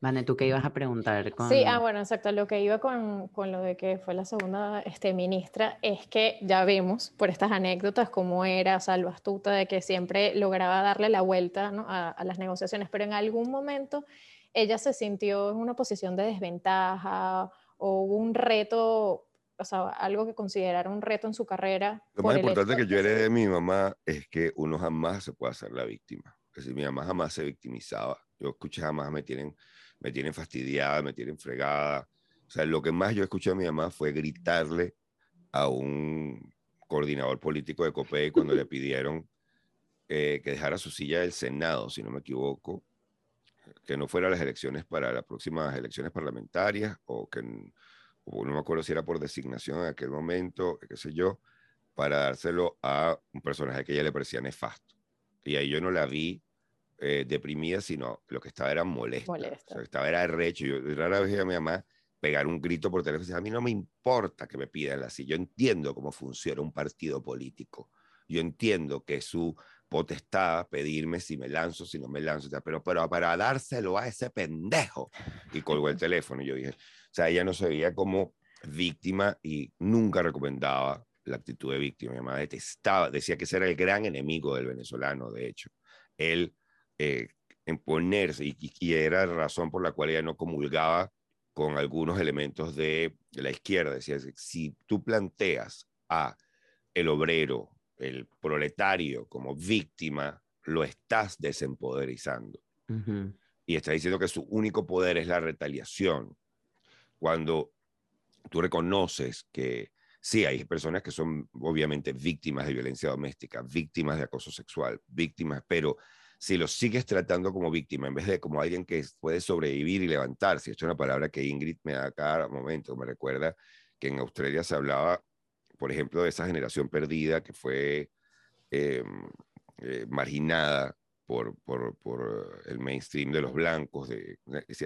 Vane, ¿tú qué ibas a preguntar con... Sí, ah, bueno, exacto. Lo que iba con, con lo de que fue la segunda este, ministra es que ya vimos por estas anécdotas cómo era salvo astuta, de que siempre lograba darle la vuelta ¿no? a, a las negociaciones, pero en algún momento ella se sintió en una posición de desventaja o hubo un reto, o sea, algo que considerara un reto en su carrera. Lo más importante que yo heredé de mi mamá es que uno jamás se puede hacer la víctima. Es decir, mi mamá jamás se victimizaba. Yo escuché jamás me tienen, me tienen fastidiada, me tienen fregada. O sea, lo que más yo escuché a mi mamá fue gritarle a un coordinador político de COPEI cuando le pidieron eh, que dejara su silla del Senado, si no me equivoco, que no fuera las elecciones para las próximas elecciones parlamentarias o que o no me acuerdo si era por designación en aquel momento, qué sé yo, para dárselo a un personaje que ella le parecía nefasto. Y ahí yo no la vi eh, deprimida, sino lo que estaba era molesta. Molesta. O sea, estaba era recho. Yo rara vez veía a mi mamá pegar un grito por teléfono y decir, a mí no me importa que me pidan silla, yo entiendo cómo funciona un partido político. Yo entiendo que su potestad pedirme si me lanzo, si no me lanzo, pero, pero para dárselo a ese pendejo. Y colgó el teléfono y yo dije, o sea, ella no se veía como víctima y nunca recomendaba la actitud de víctima. Mi mamá detestaba, decía que ese era el gran enemigo del venezolano, de hecho. Él eh, en ponerse, y, y- y era la razón por la cual ella no comulgaba con algunos elementos de la izquierda. Decía, si tú planteas a el obrero, el proletario como víctima, lo estás desempoderizando y está diciendo que su único poder es la retaliación. Cuando tú reconoces que sí, hay personas que son obviamente víctimas de violencia doméstica, víctimas de acoso sexual, víctimas, pero si los sigues tratando como víctima en vez de como alguien que puede sobrevivir y levantarse, esto es una palabra que Ingrid me da cada momento, me recuerda que en Australia se hablaba, por ejemplo, de esa generación perdida que fue eh, eh, marginada por, por, por el mainstream de los blancos. De,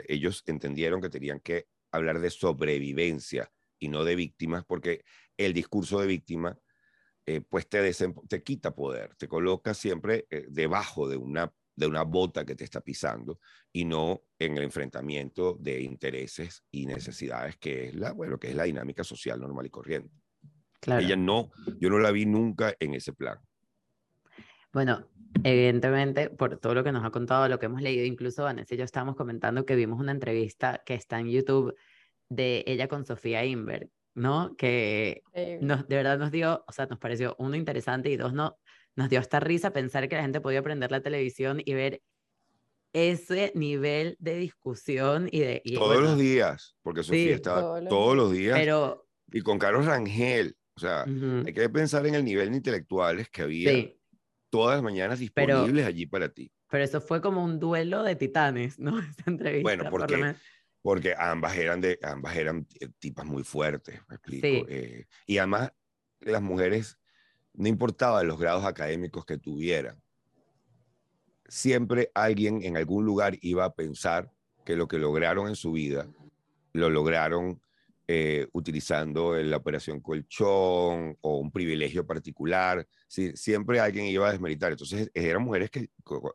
ellos entendieron que tenían que hablar de sobrevivencia y no de víctimas, porque el discurso de víctima eh, pues te, te quita poder, te coloca siempre eh, debajo de una, de una bota que te está pisando y no en el enfrentamiento de intereses y necesidades que es la, bueno, que es la dinámica social normal y corriente. Claro. Ella no, yo no la vi nunca en ese plan. Bueno, evidentemente, por todo lo que nos ha contado, lo que hemos leído, incluso Vanessa y yo estábamos comentando que vimos una entrevista que está en YouTube de ella con Sofía Inberg. ¿no? Que nos, de verdad nos dio, o sea, nos pareció uno interesante y dos, no, nos dio hasta risa pensar que la gente podía prender la televisión y ver ese nivel de discusión y de... todos los días, porque Sofía estaba todos los días. Pero, y con Carlos Rangel, o sea, hay que pensar en el nivel de intelectuales que había todas las mañanas disponibles allí para ti. Pero eso fue como un duelo de titanes, ¿no? Esta entrevista. Bueno, porque, porque ambas eran, de, ambas eran eh, tipas muy fuertes, me explico. Eh, y además, las mujeres, no importaba los grados académicos que tuvieran, siempre alguien en algún lugar iba a pensar que lo que lograron en su vida, lo lograron eh, utilizando la operación colchón o un privilegio particular. siempre alguien iba a desmeritar. Entonces eran mujeres que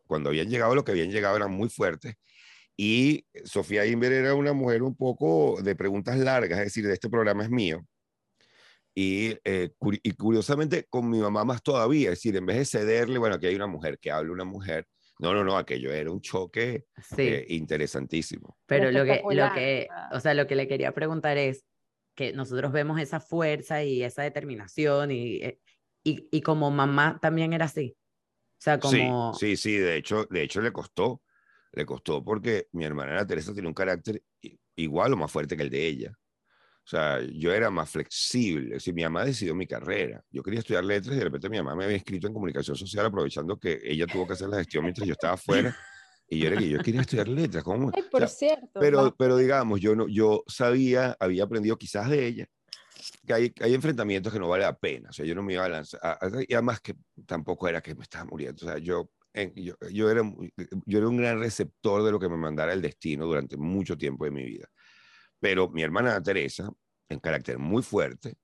cuando habían llegado, lo que habían llegado eran muy fuertes. Y Sofía Inver era una mujer un poco de preguntas largas, es decir, de este programa es mío. Y, eh, y curiosamente con mi mamá más todavía, es decir, en vez de cederle, bueno, aquí hay una mujer que habla una mujer, no, no, no, aquello era un choque eh, interesantísimo. Pero lo que, lo que, o sea, lo que le quería preguntar es que nosotros vemos esa fuerza y esa determinación y, eh, y, y como mamá también era así. O sea, como... Sí, sí, sí, de hecho, de hecho le costó, le costó porque mi hermana Ana Teresa tiene un carácter igual o más fuerte que el de ella. O sea, yo era más flexible. Es decir, mi mamá decidió mi carrera. Yo quería estudiar letras y de repente mi mamá me había inscrito en comunicación social aprovechando que ella tuvo que hacer la gestión mientras yo estaba afuera. Y yo era que yo quería estudiar letras. ¿cómo? por cierto. Pero, pero digamos, yo, no, yo sabía, había aprendido quizás de ella, que hay, hay enfrentamientos que no vale la pena. O sea, yo no me iba a lanzar. y además que tampoco era que me estaba muriendo. O sea, yo, yo, yo, era, yo era un gran receptor de lo que me mandara el destino durante mucho tiempo de mi vida. Pero mi hermana Teresa, en carácter muy fuerte,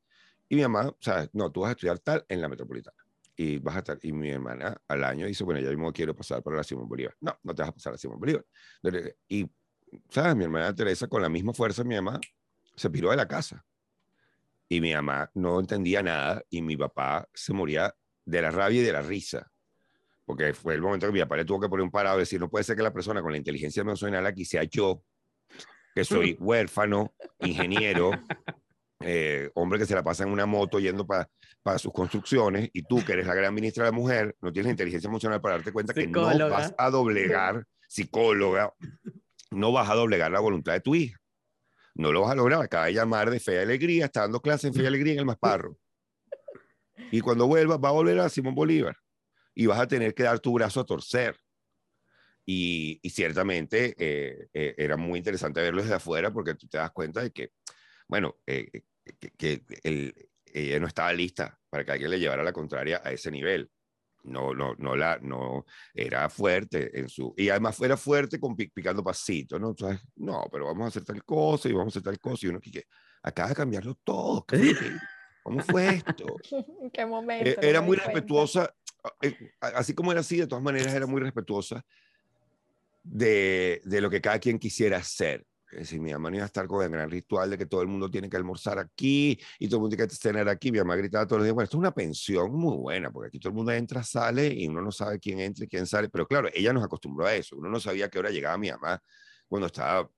y mi mamá, sea, no, tú vas a estudiar tal en la metropolitana. Y vas a estar, y mi hermana al año dice, bueno, ya mismo quiero pasar para la Simón Bolívar. No, no te vas a pasar a la Simón Bolívar. Y, ¿sabes? Mi hermana Teresa, con la misma fuerza, mi mamá se piró de la casa. Y mi mamá no entendía nada y mi papá se moría de la rabia y de la risa. Porque fue el momento que mi papá le tuvo que poner un parado y decir, no puede ser que la persona con la inteligencia emocional aquí sea yo, que soy huérfano, ingeniero, eh, hombre que se la pasa en una moto yendo para para sus construcciones, y tú, que eres la gran ministra de la mujer, no tienes inteligencia emocional para darte cuenta que no vas a doblegar, psicóloga, no vas a doblegar la voluntad de tu hija. No lo vas a lograr. Acaba de llamar de fe y alegría, está dando clase en fe y alegría en el Masparro. Y cuando vuelva, va a volver a Simón Bolívar. Y vas a tener que dar tu brazo a torcer. Y, ciertamente eh, eh, era muy interesante verlo desde afuera porque tú te das cuenta de que, bueno, eh, que, ella no estaba lista para que alguien le llevara la contraria a ese nivel. No, no, no, la, no, era fuerte en su, y además era fuerte con picando pasitos, ¿no? Entonces, no, pero vamos a hacer tal cosa y vamos a hacer tal cosa y uno que, acaba de cambiarlo todo. ¿Cómo fue esto? ¿En qué momento? era muy respetuosa, así como era así, de todas maneras era muy respetuosa de, de lo que cada quien quisiera hacer. Es decir, mi mamá no iba a estar con el gran ritual de que todo el mundo tiene que almorzar aquí y todo el mundo tiene que cenar aquí. Mi mamá gritaba todos los días, bueno, esto es una pensión muy buena, porque aquí todo el mundo entra, sale y uno no sabe quién entra y quién sale. Pero claro, ella nos acostumbró a eso. Uno no sabía a qué hora llegaba mi mamá cuando estaba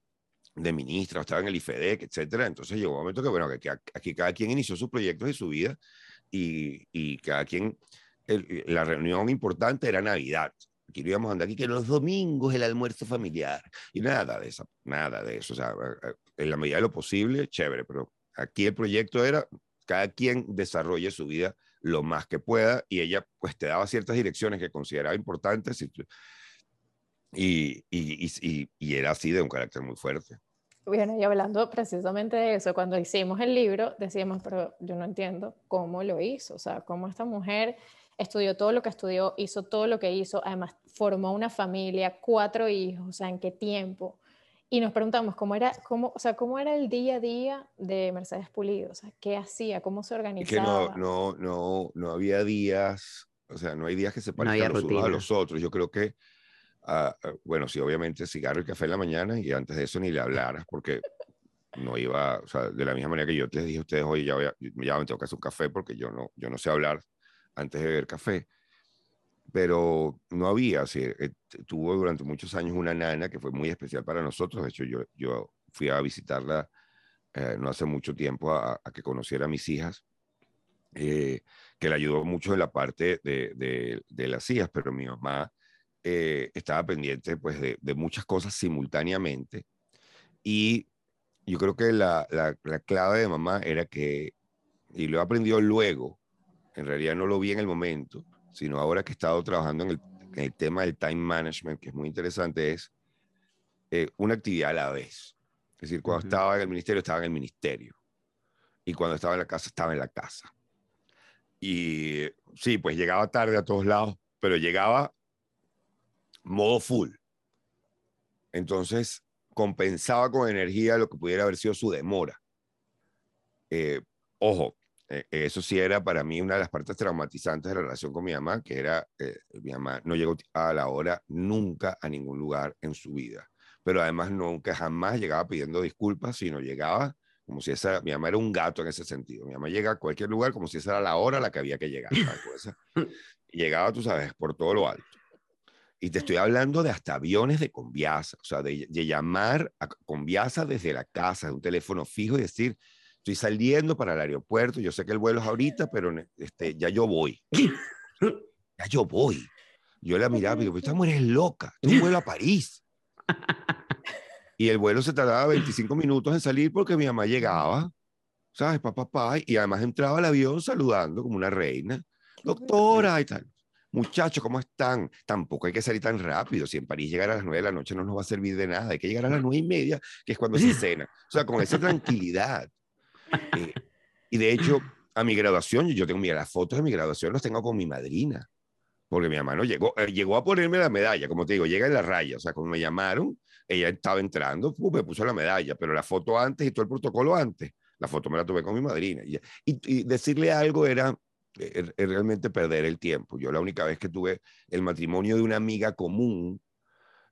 de ministra, o estaba en el IFEDEC, etcétera. Entonces llegó un momento que, bueno, que, aquí cada quien inició sus proyectos y su vida y, y cada quien, la reunión importante era Navidad que íbamos a andar aquí, que los domingos el almuerzo familiar. Y nada de eso, nada de eso. O sea, eh, eh, en la medida de lo posible, chévere, pero aquí el proyecto era cada quien desarrolle su vida lo más que pueda y ella pues te daba ciertas direcciones que consideraba importantes y, y, y, y era así de un carácter muy fuerte. Bueno, y hablando precisamente de eso, cuando hicimos el libro, decíamos, pero yo no entiendo cómo lo hizo, o sea, cómo esta mujer estudió todo lo que estudió, hizo todo lo que hizo, además formó una familia, cuatro hijos, o sea, ¿en qué tiempo? Y nos preguntamos cómo era, cómo, o sea, cómo era el día a día de Mercedes Pulido, o sea, qué hacía, cómo se organizaba. Es que no, no, no, no había días, o sea, no hay días que se parezcan los unos a los otros. Yo creo que, uh, bueno, sí, obviamente cigarro y café en la mañana y antes de eso ni le hablaras porque no iba, o sea, de la misma manera que yo te dije a ustedes, oye, ya, voy a, ya me tengo que hacer un café porque yo no, yo no sé hablar antes de beber café. Pero no había, eh, tuvo durante muchos años una nana que fue muy especial para nosotros. De hecho, yo, yo fui a visitarla eh, no hace mucho tiempo a, que conociera a mis hijas, eh, que le ayudó mucho en la parte de, de, las hijas, pero mi mamá estaba pendiente pues, de, de, muchas cosas simultáneamente. Y yo creo que la, la, la clave de mamá era que, y lo he aprendido luego, en realidad no lo vi en el momento, sino ahora que he estado trabajando en el, en el tema del time management, que es muy interesante, es eh, una actividad a la vez. Es decir, cuando estaba en el ministerio, estaba en el ministerio. Y cuando estaba en la casa, estaba en la casa. Y sí, pues llegaba tarde a todos lados, pero llegaba modo full. Entonces, compensaba con energía lo que pudiera haber sido su demora. Eh, ojo, eh, eso sí era para mí una de las partes traumatizantes de la relación con mi mamá, que era, mi mamá no llegó a la hora nunca a ningún lugar en su vida pero además nunca jamás llegaba pidiendo disculpas, sino llegaba como si esa, mi mamá era un gato en ese sentido. Mi mamá llega a cualquier lugar como si esa era la hora a la que había que llegar. Llegaba, tú sabes, por todo lo alto. Y te estoy hablando de hasta aviones de Conviasa, o sea, de, llamar a Conviasa desde la casa, de un teléfono fijo y decir, estoy saliendo para el aeropuerto, yo sé que el vuelo es ahorita, pero este, ya yo voy. Ya yo voy. Yo la miraba y digo, esta mujer es loca, tú vuelo a París. Y el vuelo se tardaba 25 minutos en salir porque mi mamá llegaba, ¿sabes? Papá, papá, y además entraba al avión saludando como una reina. Doctora y tal. Muchachos, ¿cómo están? Tampoco hay que salir tan rápido. Si en París llegar a las 9 de la noche no nos va a servir de nada. Hay que llegar a las 9 y media, que es cuando se cena. O sea, con esa tranquilidad. Eh, y de hecho, a mi graduación, yo tengo, mira, las fotos de mi graduación las tengo con mi madrina porque mi mamá no llegó, eh, llegó a ponerme la medalla, como te digo, llega en la raya, o sea, cuando me llamaron, ella estaba entrando, me puso la medalla, pero la foto antes y todo el protocolo antes, la foto me la tuve con mi madrina. Y, y, decirle algo era eh, eh, realmente perder el tiempo. Yo la única vez que tuve el matrimonio de una amiga común,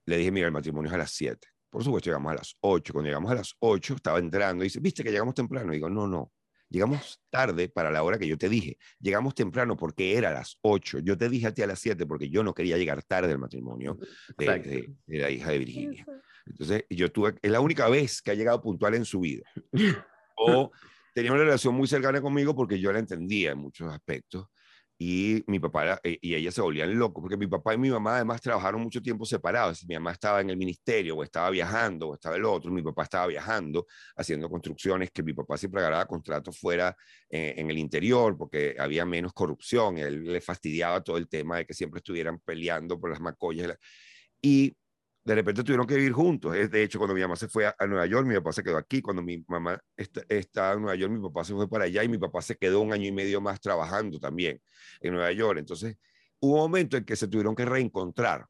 le dije, mira, el matrimonio es a las 7. Por supuesto, llegamos a las 8. Cuando llegamos a las 8, estaba entrando y dice, viste que llegamos temprano. Y digo, no, no, Llegamos tarde para la hora que yo te dije. Llegamos temprano porque era a las 8. Yo te dije a ti a las 7 porque yo no quería llegar tarde al matrimonio de, la hija de Virginia. Entonces, yo tuve, es la única vez que ha llegado puntual en su vida. O tenía una relación muy cercana conmigo porque yo la entendía en muchos aspectos y mi papá eh, y ella se volvían locos, porque mi papá y mi mamá además trabajaron mucho tiempo separados. Mi mamá estaba en el ministerio, o estaba viajando, o estaba el otro, mi papá estaba viajando, haciendo construcciones, que mi papá siempre agarraba contratos fuera eh, en el interior, porque había menos corrupción, él le fastidiaba todo el tema de que siempre estuvieran peleando por las macollas. Y de repente tuvieron que vivir juntos. De hecho, cuando mi mamá se fue a, Nueva York, mi papá se quedó aquí. Cuando mi mamá está, estaba en Nueva York, mi papá se fue para allá y mi papá se quedó un año y medio más trabajando también en Nueva York. Entonces, hubo un momento en que se tuvieron que reencontrar.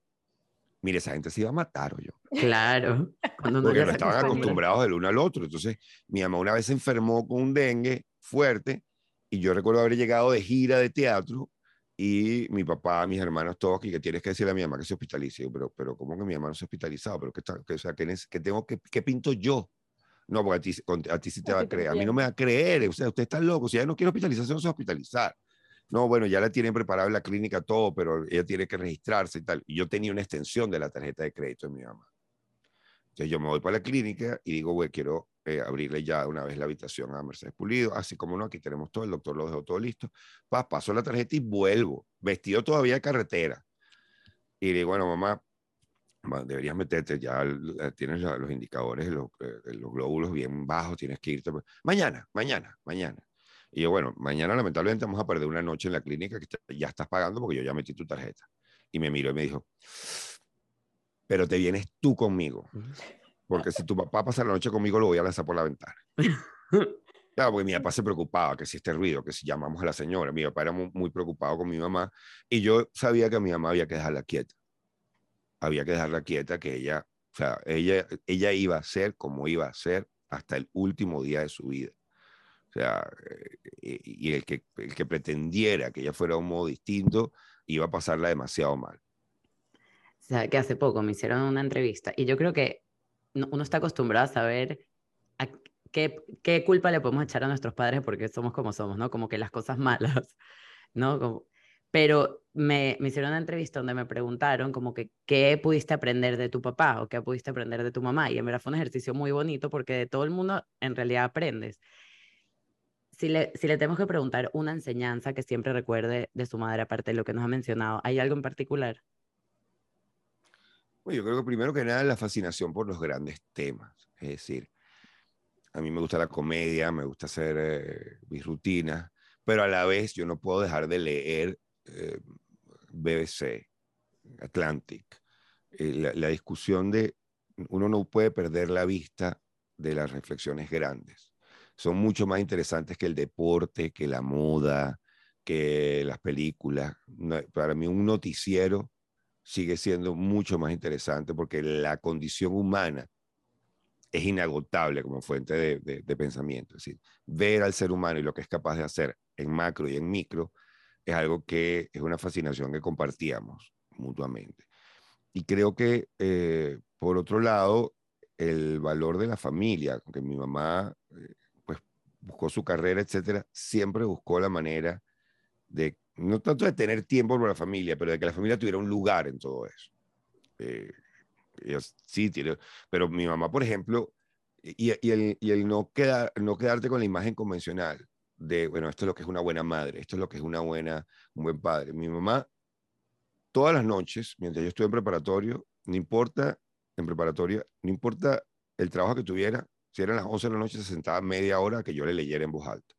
Mire, esa gente se iba a matar, o yo. Claro. Cuando Porque no estaban acostumbrados del uno al otro. Entonces, mi mamá una vez se enfermó con un dengue fuerte y yo recuerdo haber llegado de gira de teatro y mi papá, mis hermanos, todos, que tienes que decirle a mi mamá que se hospitalice. pero, pero ¿cómo que mi hermano se ha hospitalizado? ¿Pero qué, está, que, o sea, ¿qué, tengo, que, qué pinto yo? No, porque a ti, a ti sí te va a creer. A mí no me va a creer. O sea, usted está loco. Si ella no quiere hospitalizarse, no se va a hospitalizar. No, bueno, ya la tienen preparada en la clínica todo, pero ella tiene que registrarse y tal. Y yo tenía una extensión de la tarjeta de crédito de mi mamá. Entonces yo me voy para la clínica y digo, güey, quiero eh, abrirle ya una vez la habitación a Mercedes Pulido, así como no, aquí tenemos todo, el doctor lo dejó todo listo. Pa, paso la tarjeta y vuelvo, vestido todavía de carretera. Y le digo, bueno, mamá, deberías meterte, ya tienes los indicadores, los, eh, los glóbulos bien bajos, tienes que irte. Mañana, mañana, mañana. Y yo, bueno, mañana lamentablemente vamos a perder una noche en la clínica que ya estás pagando porque yo ya metí tu tarjeta. Y me miró y me dijo, pero te vienes tú conmigo. Porque si tu papá pasa la noche conmigo, lo voy a lanzar por la ventana. Claro, porque mi papá se preocupaba que si este ruido, que si llamamos a la señora, mi papá era muy, preocupado con mi mamá y yo sabía que mi mamá había que dejarla quieta. Había que dejarla quieta, que ella, o sea, ella, ella iba a ser como iba a ser hasta el último día de su vida. O sea, eh, y el que, el que pretendiera que ella fuera de un modo distinto, iba a pasarla demasiado mal sea, que hace poco me hicieron una entrevista y yo creo que uno está acostumbrado a saber qué, qué, culpa le podemos echar a nuestros padres porque somos como somos, ¿no? Como que las cosas malas, ¿no? pero me, me, hicieron una entrevista donde me preguntaron como que qué pudiste aprender de tu papá o qué pudiste aprender de tu mamá. Y en verdad fue un ejercicio muy bonito porque de todo el mundo en realidad aprendes. Si le, si le tenemos que preguntar una enseñanza que siempre recuerde de su madre, aparte de lo que nos ha mencionado, ¿hay algo en particular? Bueno, yo creo que primero que nada la fascinación por los grandes temas. Es decir, a mí me gusta la comedia, me gusta hacer eh, mis rutinas, pero a la vez yo no puedo dejar de leer eh, BBC, Atlantic, eh, la, discusión de uno no puede perder la vista de las reflexiones grandes. Son mucho más interesantes que el deporte, que la moda, que las películas. para mí un noticiero sigue siendo mucho más interesante porque la condición humana es inagotable como fuente de, pensamiento. Es decir, ver al ser humano y lo que es capaz de hacer en macro y en micro es algo que es una fascinación que compartíamos mutuamente. Y creo que, eh, por otro lado, el valor de la familia, aunque mi mamá eh, pues, buscó su carrera, etcétera, siempre buscó la manera de, no tanto de tener tiempo para la familia, pero de que la familia tuviera un lugar en todo eso. Eh, sí tiene, pero mi mamá, por ejemplo, y, y, el, no, no quedarte con la imagen convencional, de, bueno, esto es lo que es una buena madre, esto es lo que es una buena, un buen padre. Mi mamá, todas las noches, mientras yo estuve en preparatorio, no importa, en preparatoria, no importa el trabajo que tuviera, si eran las 11 de la noche, se sentaba media hora que yo le leyera en voz alta.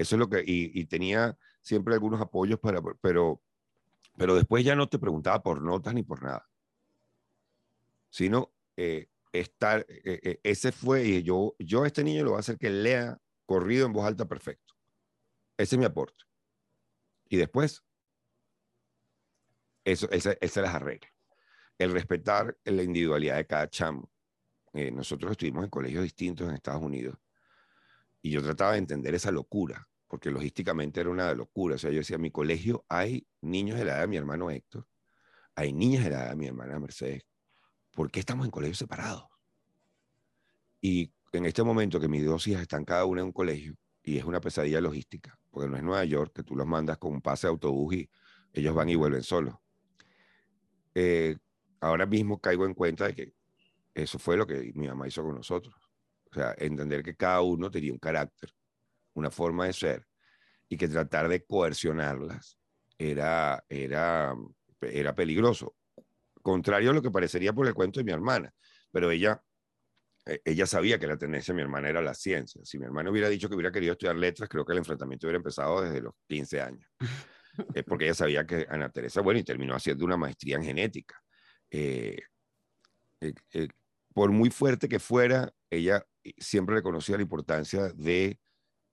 Eso es lo que, y, tenía siempre algunos apoyos para, pero, pero después ya no te preguntaba por notas ni por nada, sino eh, estar, eh, eh, ese fue, y yo, yo a este niño lo voy a hacer que lea corrido en voz alta perfecto. Ese es mi aporte. Y después, eso, ese, ese las arregla. El respetar la individualidad de cada chamo. Eh, nosotros estuvimos en colegios distintos en Estados Unidos y yo trataba de entender esa locura, porque logísticamente era una locura. O sea, yo decía, en mi colegio hay niños de la edad de mi hermano Héctor, hay niñas de la edad de mi hermana Mercedes. ¿Por qué estamos en colegios separados? Y en este momento que mis dos hijas están cada una en un colegio y es una pesadilla logística, porque no es Nueva York que tú los mandas con un pase de autobús y ellos van y vuelven solos. Eh, ahora mismo caigo en cuenta de que eso fue lo que mi mamá hizo con nosotros. O sea, entender que cada uno tenía un carácter, una forma de ser y que tratar de coercionarlas era, era, era peligroso. Contrario a lo que parecería por el cuento de mi hermana, pero ella eh, ella sabía que la tendencia de mi hermana era la ciencia. Si mi hermana hubiera dicho que hubiera querido estudiar letras, creo que el enfrentamiento hubiera empezado desde los 15 años. Eh, porque ella sabía que Ana Teresa, bueno, y terminó haciendo una maestría en genética. Eh, por muy fuerte que fuera, ella siempre reconocía la importancia de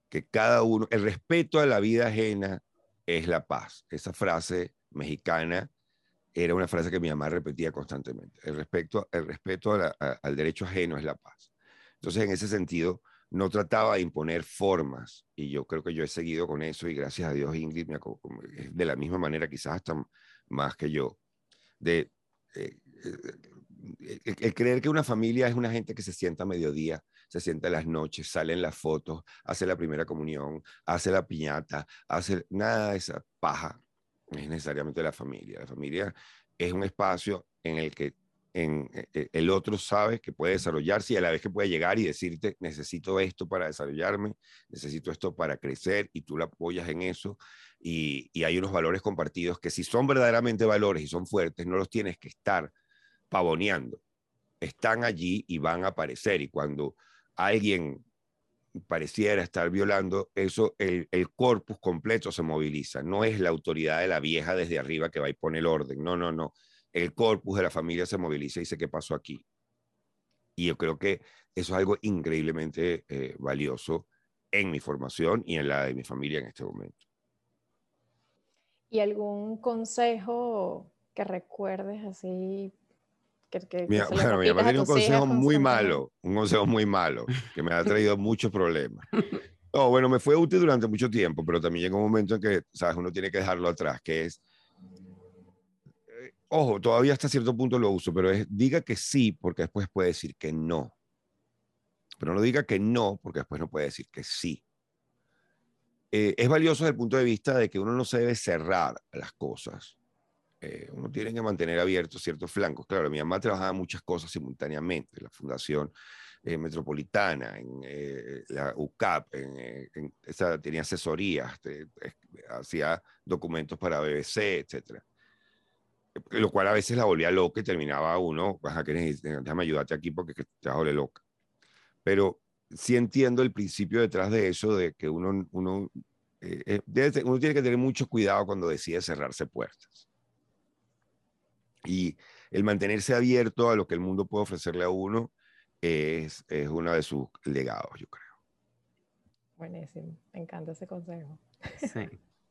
que cada uno, el respeto a la vida ajena es la paz. Esa frase mexicana era una frase que mi mamá repetía constantemente. El, respeto, el respeto al derecho ajeno es la paz. Entonces, en ese sentido, no trataba de imponer formas, y yo creo que yo he seguido con eso, y gracias a Dios Ingrid me de la misma manera, quizás hasta más que yo, de eh, eh, el, creer que una familia es una gente que se sienta a mediodía, se sienta en las noches, sale en las fotos, hace la primera comunión, hace la piñata, hace nada de esa paja es necesariamente la familia. La familia es un espacio en el que en, e, e, el otro sabe que puede desarrollarse y a la vez que puede llegar y decirte, necesito esto para desarrollarme, necesito esto para crecer y tú la apoyas en eso. Y, y hay unos valores compartidos que si son verdaderamente valores y son fuertes, no los tienes que estar pavoneando. Están allí y van a aparecer. Y cuando alguien pareciera estar violando, eso, el, corpus completo se moviliza. No es la autoridad de la vieja desde arriba que va y pone el orden. No, no, no. El corpus de la familia se moviliza y dice, ¿qué pasó aquí? Y yo creo que eso es algo increíblemente eh, valioso en mi formación y en la de mi familia en este momento. ¿Y algún consejo que recuerdes así que, bueno, tenía un consejo muy malo, un consejo muy malo, que me ha traído muchos problemas. No, bueno, me fue útil durante mucho tiempo, pero también llega un momento en que, sabes, uno tiene que dejarlo atrás, que es, eh, ojo, todavía hasta cierto punto lo uso, pero es, diga que sí, porque después puede decir que no. Pero no diga que no, porque después no puede decir que sí. eh, es valioso desde el punto de vista de que uno no se debe cerrar las cosas. Eh, uno tiene que mantener abiertos ciertos flancos. Claro, mi mamá trabajaba muchas cosas simultáneamente, la Fundación eh, Metropolitana, en la UCAP, en, esa, tenía asesorías, hacía documentos para BBC, etc. Lo cual a veces la volvía loca y terminaba uno, vas a querer, déjame ayudarte aquí porque te vas a loca. Pero sí entiendo el principio detrás de eso, de que uno, uno, eh, eh, uno tiene que tener mucho cuidado cuando decide cerrarse puertas. Y el mantenerse abierto a lo que el mundo puede ofrecerle a uno es, es uno de sus legados, yo creo. Buenísimo, me encanta ese consejo. Sí.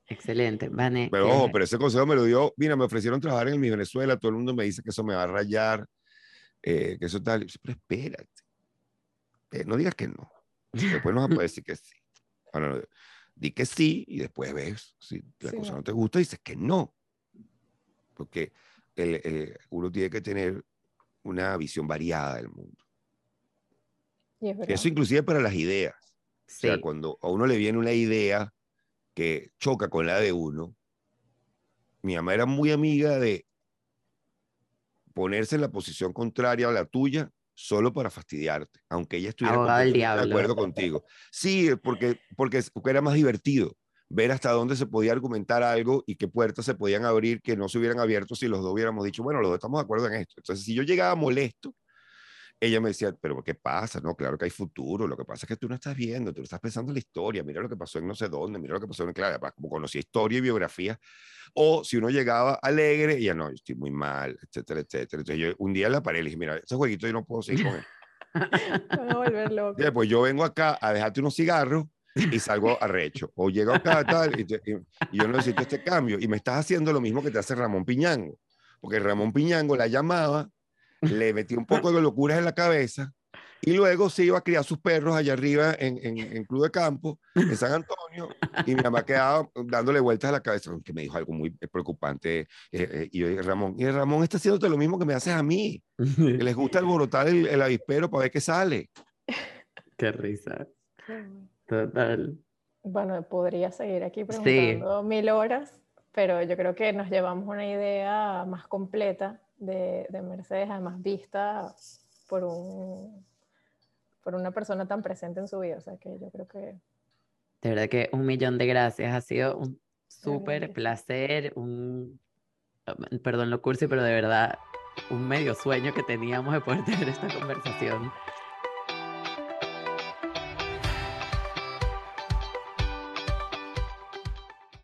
Excelente, Vane. Pero ojo, pero ese consejo me lo dio, mira, me ofrecieron trabajar en mi Venezuela, todo el mundo me dice que eso me va a rayar, eh, que eso tal, pero espérate, eh, no digas que no. Después no vas a poder decir que sí. Bueno, di que sí y después ves si la cosa no te gusta, dices que no. Porque el, uno tiene que tener una visión variada del mundo. Eso inclusive para las ideas. O sea, cuando a uno le viene una idea que choca con la de uno, mi mamá era muy amiga de ponerse en la posición contraria a la tuya solo para fastidiarte, aunque ella estuviera de acuerdo contigo. Sí, porque, porque era más divertido ver hasta dónde se podía argumentar algo y qué puertas se podían abrir que no se hubieran abierto si los dos hubiéramos dicho, bueno, los dos estamos de acuerdo en esto. Entonces, si yo llegaba molesto, ella me decía, pero ¿qué pasa? No, claro que hay futuro, lo que pasa es que tú no estás viendo, tú no estás pensando en la historia, mira lo que pasó en no sé dónde, mira lo que pasó en, claro, como conocía historia y biografía, o si uno llegaba alegre, ya no, yo estoy muy mal, etcétera, etcétera. Entonces yo un día la paré y le dije, mira, ese jueguito yo no puedo seguir con él. a volver loco. Pues yo vengo acá a dejarte unos cigarros y salgo arrecho. O llego acá tal, y, y, yo necesito este cambio. Y me estás haciendo lo mismo que te hace Ramón Piñango. Porque Ramón Piñango la llamaba, le metía un poco de locuras en la cabeza y luego se iba a criar sus perros allá arriba en, en, Club de Campo, en San Antonio, y mi mamá quedaba dándole vueltas a la cabeza, que me dijo algo muy preocupante. Eh, eh, y yo dije, Ramón, y Ramón está haciéndote lo mismo que me haces a mí, que les gusta alborotar el, el avispero para ver qué sale. Qué risa. Total. Bueno, podría seguir aquí preguntando mil horas, pero yo creo que nos llevamos una idea más completa de, de Mercedes, además vista por un por una persona tan presente en su vida. O sea que yo creo que... De verdad que un millón de gracias. Ha sido un súper placer, un, perdón lo cursi, pero de verdad un medio sueño que teníamos de poder tener esta conversación